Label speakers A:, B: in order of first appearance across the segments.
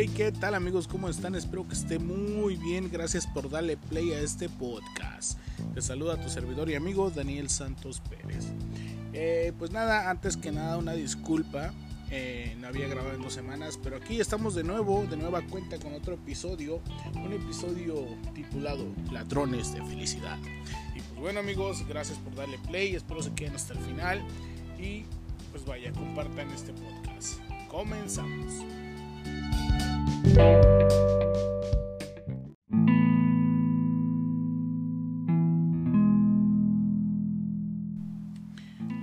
A: Hey, ¿qué tal amigos? ¿Cómo están? Espero que esté muy bien. Gracias por darle play a este podcast. Te saluda tu servidor y amigo Daniel Santos Pérez. Eh, pues nada, antes que nada una disculpa. Eh, no había grabado en dos semanas, pero aquí estamos de nuevo, de nueva cuenta con otro episodio. Un episodio titulado Ladrones de Felicidad. Y pues bueno amigos, gracias por darle play. Espero se queden hasta el final. Y pues vaya, compartan este podcast. Comenzamos.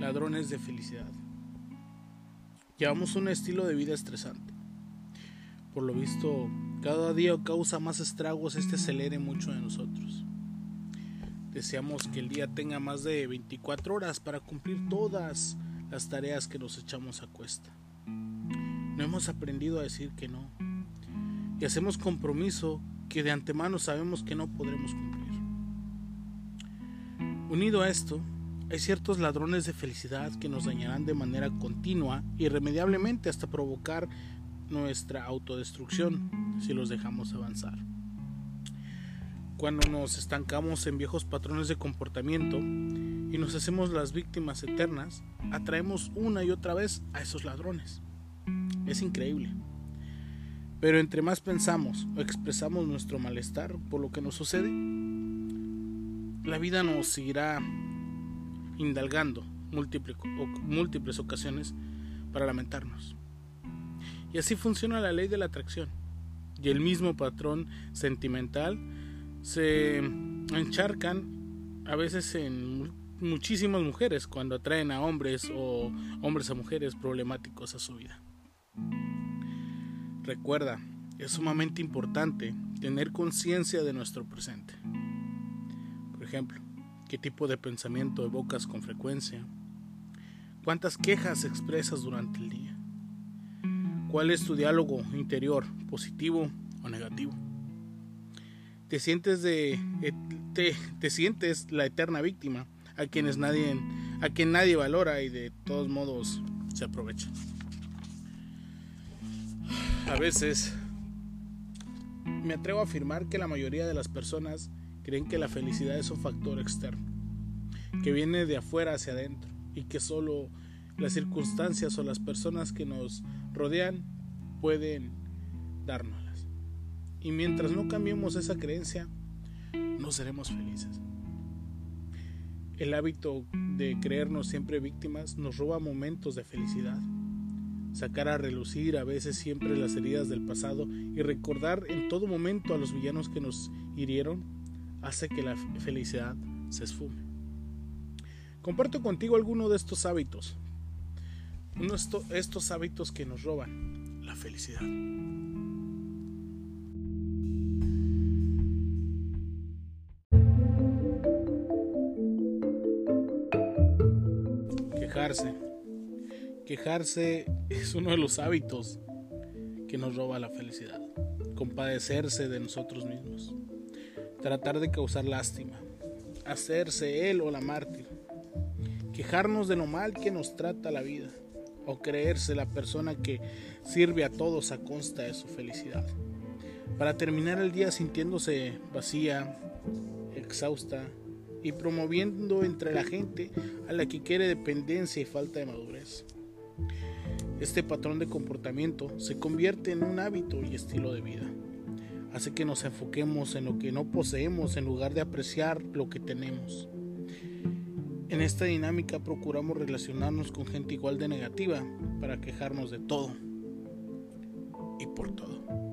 A: Ladrones de felicidad. Llevamos un estilo de vida estresante. Por lo visto, cada día causa más estragos este acelere mucho de nosotros. Deseamos que el día tenga más de 24 horas para cumplir todas las tareas que nos echamos a cuesta. No hemos aprendido a decir que no. Y hacemos compromiso que de antemano sabemos que no podremos cumplir. Unido a esto, hay ciertos ladrones de felicidad que nos dañarán de manera continua, irremediablemente hasta provocar nuestra autodestrucción si los dejamos avanzar. Cuando nos estancamos en viejos patrones de comportamiento y nos hacemos las víctimas eternas, atraemos una y otra vez a esos ladrones. Es increíble. Pero entre más pensamos o expresamos nuestro malestar por lo que nos sucede, la vida nos seguirá indalgando múltiples, múltiples ocasiones para lamentarnos. Y así funciona la ley de la atracción. Y el mismo patrón sentimental se encharcan a veces en muchísimas mujeres cuando atraen a hombres o hombres a mujeres problemáticos a su vida. Recuerda, es sumamente importante tener conciencia de nuestro presente. Por ejemplo, qué tipo de pensamiento evocas con frecuencia, cuántas quejas expresas durante el día, cuál es tu diálogo interior, positivo o negativo. Te sientes de te, te sientes la eterna víctima a quienes nadie a quien nadie valora y de todos modos se aprovecha. A veces me atrevo a afirmar que la mayoría de las personas creen que la felicidad es un factor externo, que viene de afuera hacia adentro y que solo las circunstancias o las personas que nos rodean pueden dárnoslas. Y mientras no cambiemos esa creencia, no seremos felices. El hábito de creernos siempre víctimas nos roba momentos de felicidad sacar a relucir a veces siempre las heridas del pasado y recordar en todo momento a los villanos que nos hirieron hace que la felicidad se esfume. Comparto contigo alguno de estos hábitos, uno de estos hábitos que nos roban la felicidad. Quejarse Quejarse es uno de los hábitos que nos roba la felicidad. Compadecerse de nosotros mismos. Tratar de causar lástima. Hacerse él o la mártir. Quejarnos de lo mal que nos trata la vida. O creerse la persona que sirve a todos a consta de su felicidad. Para terminar el día sintiéndose vacía, exhausta y promoviendo entre la gente a la que quiere dependencia y falta de madurez. Este patrón de comportamiento se convierte en un hábito y estilo de vida. Hace que nos enfoquemos en lo que no poseemos en lugar de apreciar lo que tenemos. En esta dinámica procuramos relacionarnos con gente igual de negativa para quejarnos de todo y por todo.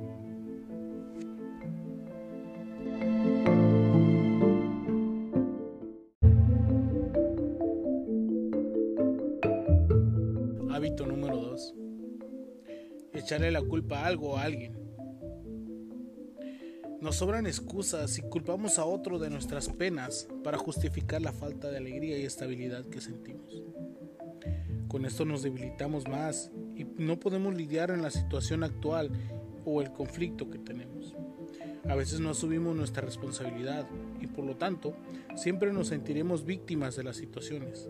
A: Echarle la culpa a algo o a alguien. Nos sobran excusas y culpamos a otro de nuestras penas para justificar la falta de alegría y estabilidad que sentimos. Con esto nos debilitamos más y no podemos lidiar en la situación actual o el conflicto que tenemos. A veces no asumimos nuestra responsabilidad y por lo tanto siempre nos sentiremos víctimas de las situaciones,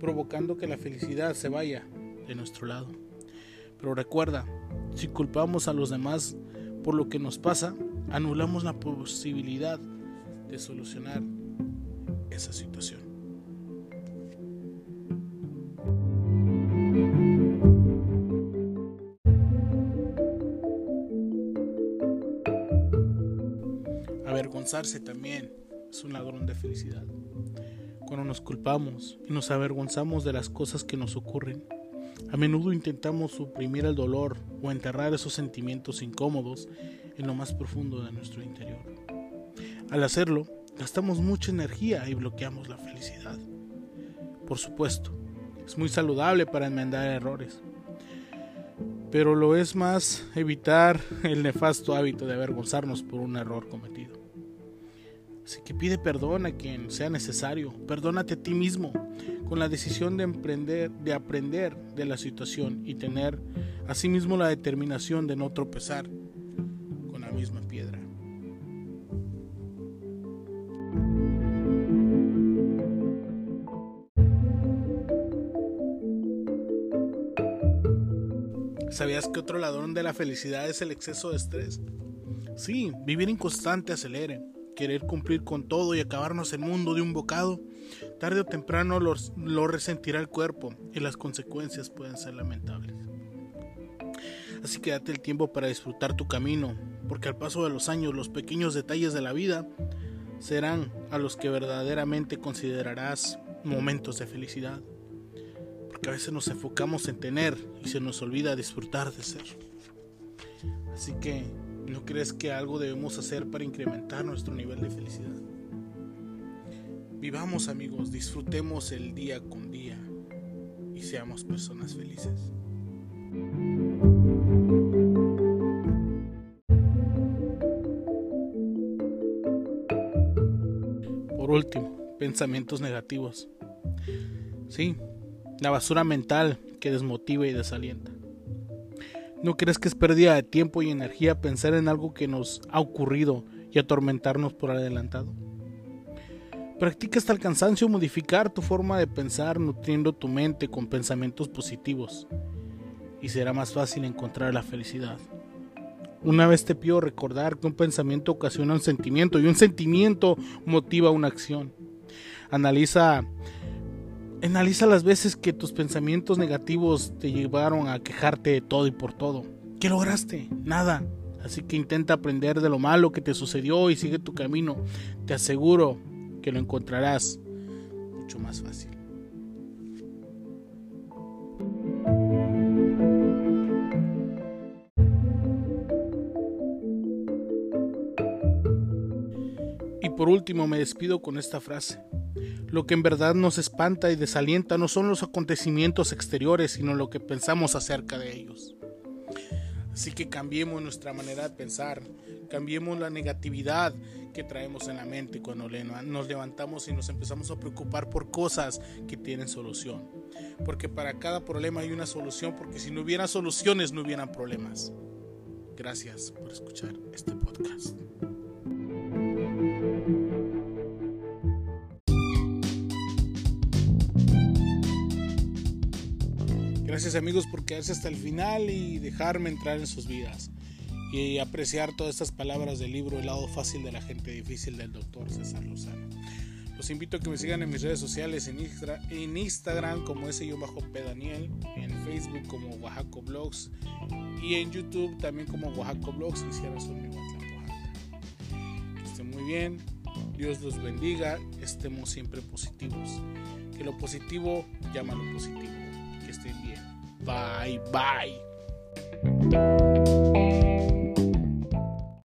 A: provocando que la felicidad se vaya de nuestro lado. Pero recuerda, Si culpamos a los demás por lo que nos pasa, anulamos la posibilidad de solucionar esa situación. Avergonzarse también es un ladrón de felicidad. Cuando nos culpamos y nos avergonzamos de las cosas que nos ocurren, a menudo intentamos suprimir el dolor o enterrar esos sentimientos incómodos en lo más profundo de nuestro interior. Al hacerlo, gastamos mucha energía y bloqueamos la felicidad. Por supuesto, es muy saludable para enmendar errores, pero lo es más evitar el nefasto hábito de avergonzarnos por un error cometido. Así que pide perdón a quien sea necesario, perdónate a ti mismo con la decisión de emprender, de aprender de la situación y tener asimismo la determinación de no tropezar con la misma piedra. ¿Sabías que otro ladrón de la felicidad es el exceso de estrés? Sí, vivir en constante acelere, querer cumplir con todo y acabarnos el mundo de un bocado, tarde o temprano lo, resentirá el cuerpo y las consecuencias pueden ser lamentables. Así que date el tiempo para disfrutar tu camino, porque al paso de los años los pequeños detalles de la vida serán a los que verdaderamente considerarás momentos de felicidad porque a veces nos enfocamos en tener y se nos olvida disfrutar de ser. Así que, ¿no crees que algo debemos hacer para incrementar nuestro nivel de felicidad? Vivamos amigos, disfrutemos el día con día y seamos personas felices. Por último, pensamientos negativos. Sí, la basura mental que desmotiva y desalienta. ¿No crees que es pérdida de tiempo y energía pensar en algo que nos ha ocurrido y atormentarnos por adelantado? Practica hasta el cansancio modificar tu forma de pensar nutriendo tu mente con pensamientos positivos y será más fácil encontrar la felicidad. Una vez te pido recordar que un pensamiento ocasiona un sentimiento y un sentimiento motiva una acción. Analiza Analiza las veces que tus pensamientos negativos te llevaron a quejarte de todo y por todo. ¿Qué lograste? Nada. Así que intenta aprender de lo malo que te sucedió y sigue tu camino. Te aseguro que lo encontrarás mucho más fácil. Y por último me despido con esta frase. Lo que en verdad nos espanta y desalienta no son los acontecimientos exteriores, sino lo que pensamos acerca de ellos. Así que cambiemos nuestra manera de pensar, cambiemos la negatividad que traemos en la mente cuando nos levantamos y nos empezamos a preocupar por cosas que tienen solución. Porque para cada problema hay una solución, porque si no hubiera soluciones no hubieran problemas. Gracias por escuchar este podcast. Gracias amigos por quedarse hasta el final y dejarme entrar en sus vidas y apreciar todas estas palabras del libro El lado fácil de la gente difícil del doctor César Lozano. Los invito a que me sigan en mis redes sociales en, en Instagram como ese yo bajo P Daniel, en Facebook como Oaxaco Blogs y en YouTube también como Oaxaco Blogs y Sierra Sol Oaxaca. Que estén muy bien, Dios los bendiga, estemos siempre positivos. Que lo positivo llama lo positivo. Que estén bien. Bye bye.